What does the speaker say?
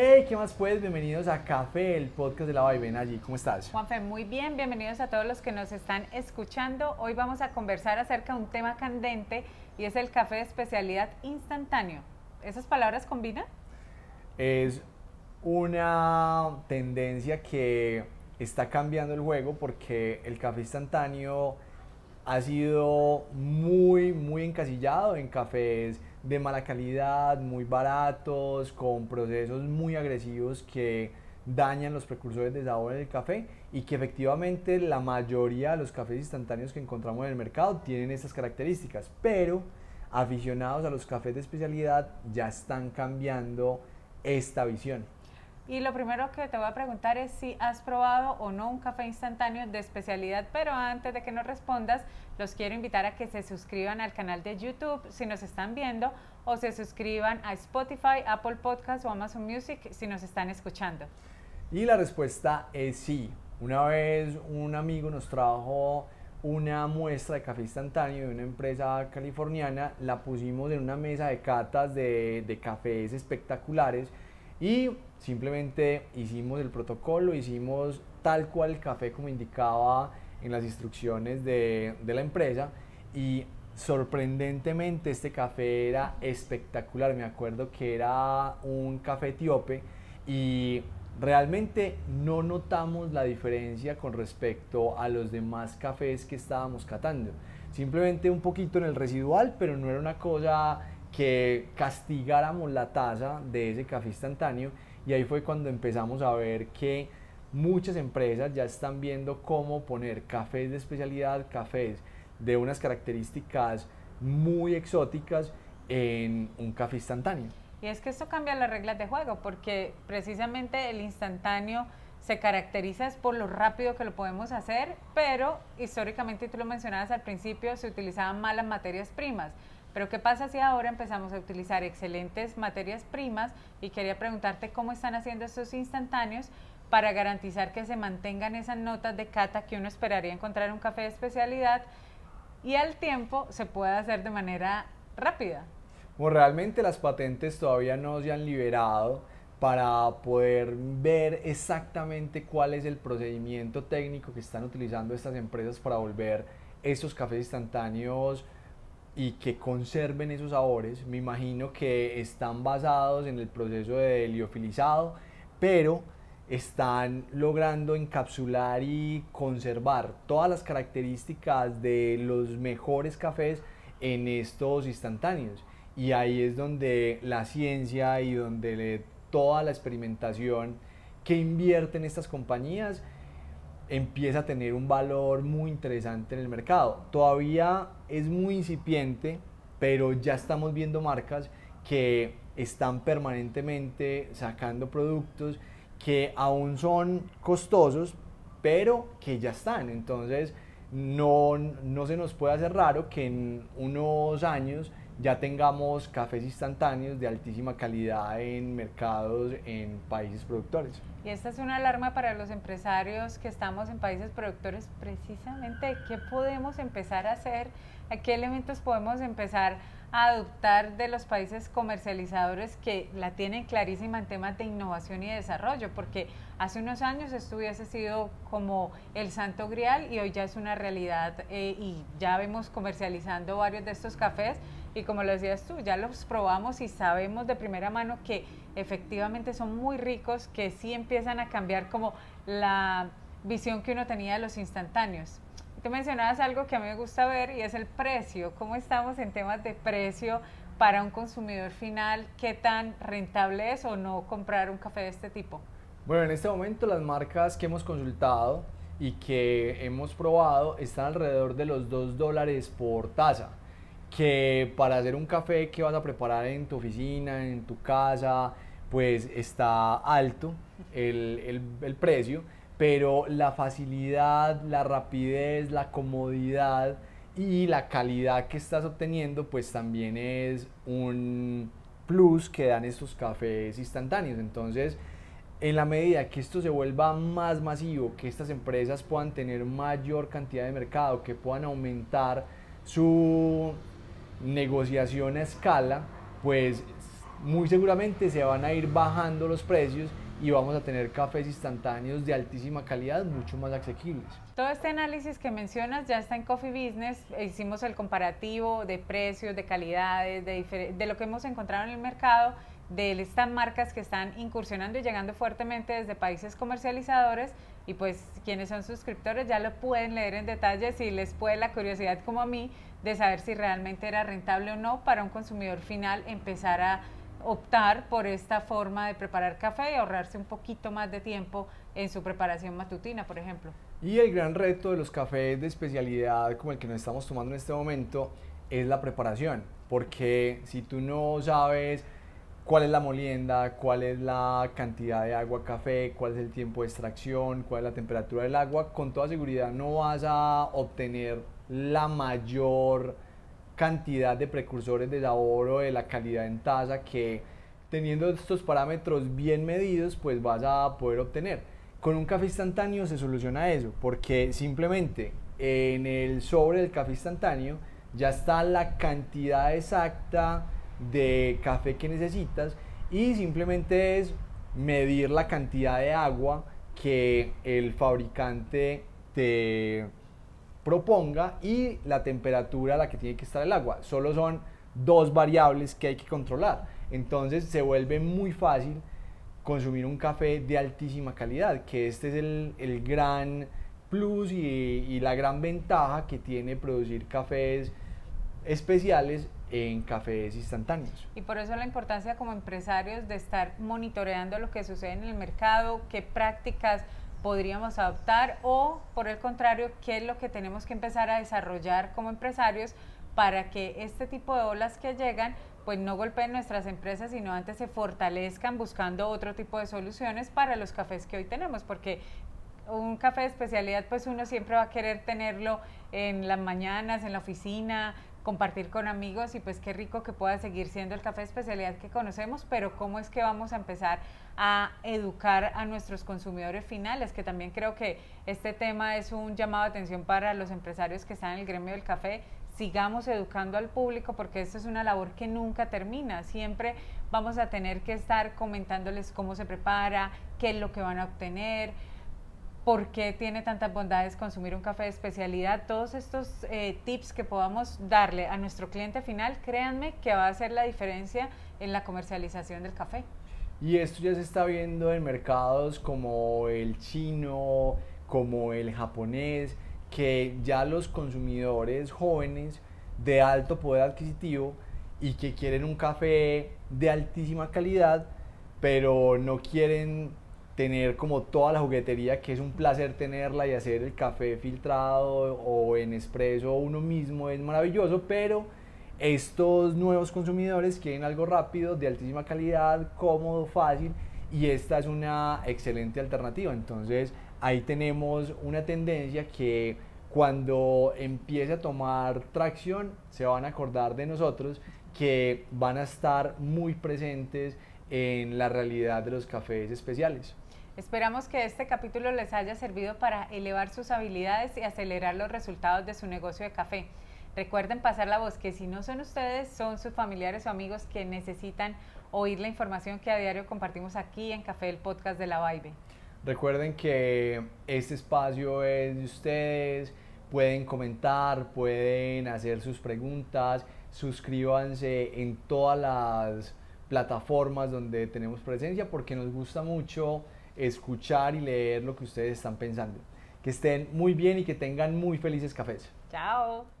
Hey, ¿qué más pues? Bienvenidos a Café, el podcast de la Vaivén allí. ¿Cómo estás? Juanfe, muy bien. Bienvenidos a todos los que nos están escuchando. Hoy vamos a conversar acerca de un tema candente y es el café de especialidad instantáneo. ¿Esas palabras combinan? Es una tendencia que está cambiando el juego porque el café instantáneo ha sido muy, muy encasillado en cafés de mala calidad, muy baratos, con procesos muy agresivos que dañan los precursores de sabor en el café y que efectivamente la mayoría de los cafés instantáneos que encontramos en el mercado tienen estas características, pero aficionados a los cafés de especialidad ya están cambiando esta visión. Y lo primero que te voy a preguntar es si has probado o no un café instantáneo de especialidad, pero antes de que nos respondas, los quiero invitar a que se suscriban al canal de YouTube si nos están viendo o se suscriban a Spotify, Apple Podcasts o Amazon Music si nos están escuchando. Y la respuesta es sí. Una vez un amigo nos trajo una muestra de café instantáneo de una empresa californiana, la pusimos en una mesa de catas de, de cafés espectaculares y simplemente hicimos el protocolo, hicimos tal cual el café como indicaba en las instrucciones de, de la empresa y sorprendentemente este café era espectacular. Me acuerdo que era un café etíope y realmente no notamos la diferencia con respecto a los demás cafés que estábamos catando. Simplemente un poquito en el residual, pero no era una cosa que castigáramos la tasa de ese café instantáneo y ahí fue cuando empezamos a ver que muchas empresas ya están viendo cómo poner cafés de especialidad, cafés de unas características muy exóticas en un café instantáneo. Y es que esto cambia las reglas de juego porque precisamente el instantáneo se caracteriza por lo rápido que lo podemos hacer, pero históricamente, tú lo mencionabas al principio, se utilizaban malas materias primas. Pero ¿qué pasa si ahora empezamos a utilizar excelentes materias primas? Y quería preguntarte cómo están haciendo estos instantáneos para garantizar que se mantengan esas notas de cata que uno esperaría encontrar en un café de especialidad y al tiempo se pueda hacer de manera rápida. Bueno, realmente las patentes todavía no se han liberado para poder ver exactamente cuál es el procedimiento técnico que están utilizando estas empresas para volver estos cafés instantáneos y que conserven esos sabores. Me imagino que están basados en el proceso de liofilizado, pero están logrando encapsular y conservar todas las características de los mejores cafés en estos instantáneos. Y ahí es donde la ciencia y donde toda la experimentación que invierten estas compañías empieza a tener un valor muy interesante en el mercado. Todavía es muy incipiente, pero ya estamos viendo marcas que están permanentemente sacando productos que aún son costosos, pero que ya están. Entonces, no, no se nos puede hacer raro que en unos años ya tengamos cafés instantáneos de altísima calidad en mercados en países productores. Y esta es una alarma para los empresarios que estamos en países productores, precisamente qué podemos empezar a hacer, a qué elementos podemos empezar a adoptar de los países comercializadores que la tienen clarísima en temas de innovación y desarrollo, porque hace unos años esto hubiese sido como el santo grial y hoy ya es una realidad eh, y ya vemos comercializando varios de estos cafés y como lo decías tú, ya los probamos y sabemos de primera mano que efectivamente son muy ricos, que sí empiezan a cambiar como la visión que uno tenía de los instantáneos. Tú mencionabas algo que a mí me gusta ver y es el precio. ¿Cómo estamos en temas de precio para un consumidor final? ¿Qué tan rentable es o no comprar un café de este tipo? Bueno, en este momento las marcas que hemos consultado y que hemos probado están alrededor de los 2 dólares por taza, que para hacer un café que vas a preparar en tu oficina, en tu casa, pues está alto el, el, el precio pero la facilidad, la rapidez, la comodidad y la calidad que estás obteniendo, pues también es un plus que dan estos cafés instantáneos. Entonces, en la medida que esto se vuelva más masivo, que estas empresas puedan tener mayor cantidad de mercado, que puedan aumentar su negociación a escala, pues muy seguramente se van a ir bajando los precios y vamos a tener cafés instantáneos de altísima calidad mucho más asequibles. Todo este análisis que mencionas ya está en Coffee Business. Hicimos el comparativo de precios, de calidades, de, de lo que hemos encontrado en el mercado, de estas marcas que están incursionando y llegando fuertemente desde países comercializadores. Y pues quienes son suscriptores ya lo pueden leer en detalle si les puede la curiosidad como a mí de saber si realmente era rentable o no para un consumidor final empezar a optar por esta forma de preparar café y ahorrarse un poquito más de tiempo en su preparación matutina, por ejemplo. Y el gran reto de los cafés de especialidad como el que nos estamos tomando en este momento es la preparación, porque si tú no sabes cuál es la molienda, cuál es la cantidad de agua café, cuál es el tiempo de extracción, cuál es la temperatura del agua, con toda seguridad no vas a obtener la mayor cantidad de precursores de sabor o de la calidad en taza que teniendo estos parámetros bien medidos pues vas a poder obtener. Con un café instantáneo se soluciona eso porque simplemente en el sobre del café instantáneo ya está la cantidad exacta de café que necesitas y simplemente es medir la cantidad de agua que el fabricante te proponga y la temperatura a la que tiene que estar el agua. Solo son dos variables que hay que controlar. Entonces se vuelve muy fácil consumir un café de altísima calidad, que este es el, gran plus y, y, la gran ventaja que tiene producir cafés especiales en cafés instantáneos. Y por eso la importancia como empresarios de estar monitoreando lo que sucede en el mercado, qué prácticas podríamos adoptar o por el contrario, qué es lo que tenemos que empezar a desarrollar como empresarios para que este tipo de olas que llegan pues no golpeen nuestras empresas, sino antes se fortalezcan buscando otro tipo de soluciones para los cafés que hoy tenemos, porque un café de especialidad pues uno siempre va a querer tenerlo en las mañanas, en la oficina, compartir con amigos y pues qué rico que pueda seguir siendo el café especialidad que conocemos, pero cómo es que vamos a empezar a educar a nuestros consumidores finales, que también creo que este tema es un llamado de atención para los empresarios que están en el gremio del café. Sigamos educando al público porque esto es una labor que nunca termina. Siempre vamos a tener que estar comentándoles cómo se prepara, qué es lo que van a obtener, por qué tiene tantas bondades consumir un café de especialidad. Todos estos eh, tips que podamos darle a nuestro cliente final, créanme que va a hacer la diferencia en la comercialización del café. Y esto ya se está viendo en mercados como el chino, como el japonés, que ya los consumidores jóvenes de alto poder adquisitivo y que quieren un café de altísima calidad, pero no quieren tener como toda la juguetería, que es un placer tenerla y hacer el café filtrado o en expreso uno mismo es maravilloso, pero estos nuevos consumidores quieren algo rápido, de altísima calidad, cómodo, fácil y esta es una excelente alternativa. Entonces ahí tenemos una tendencia que cuando empiece a tomar tracción se van a acordar de nosotros que van a estar muy presentes en la realidad de los cafés especiales. Esperamos que este capítulo les haya servido para elevar sus habilidades y acelerar los resultados de su negocio de café. Recuerden pasar la voz que si no son ustedes, son sus familiares o amigos que necesitan oír la información que a diario compartimos aquí en Café, el podcast de la Vibe. Recuerden que este espacio es de ustedes, pueden comentar, pueden hacer sus preguntas, suscríbanse en todas las plataformas donde tenemos presencia porque nos gusta mucho escuchar y leer lo que ustedes están pensando. Que estén muy bien y que tengan muy felices cafés. Chao.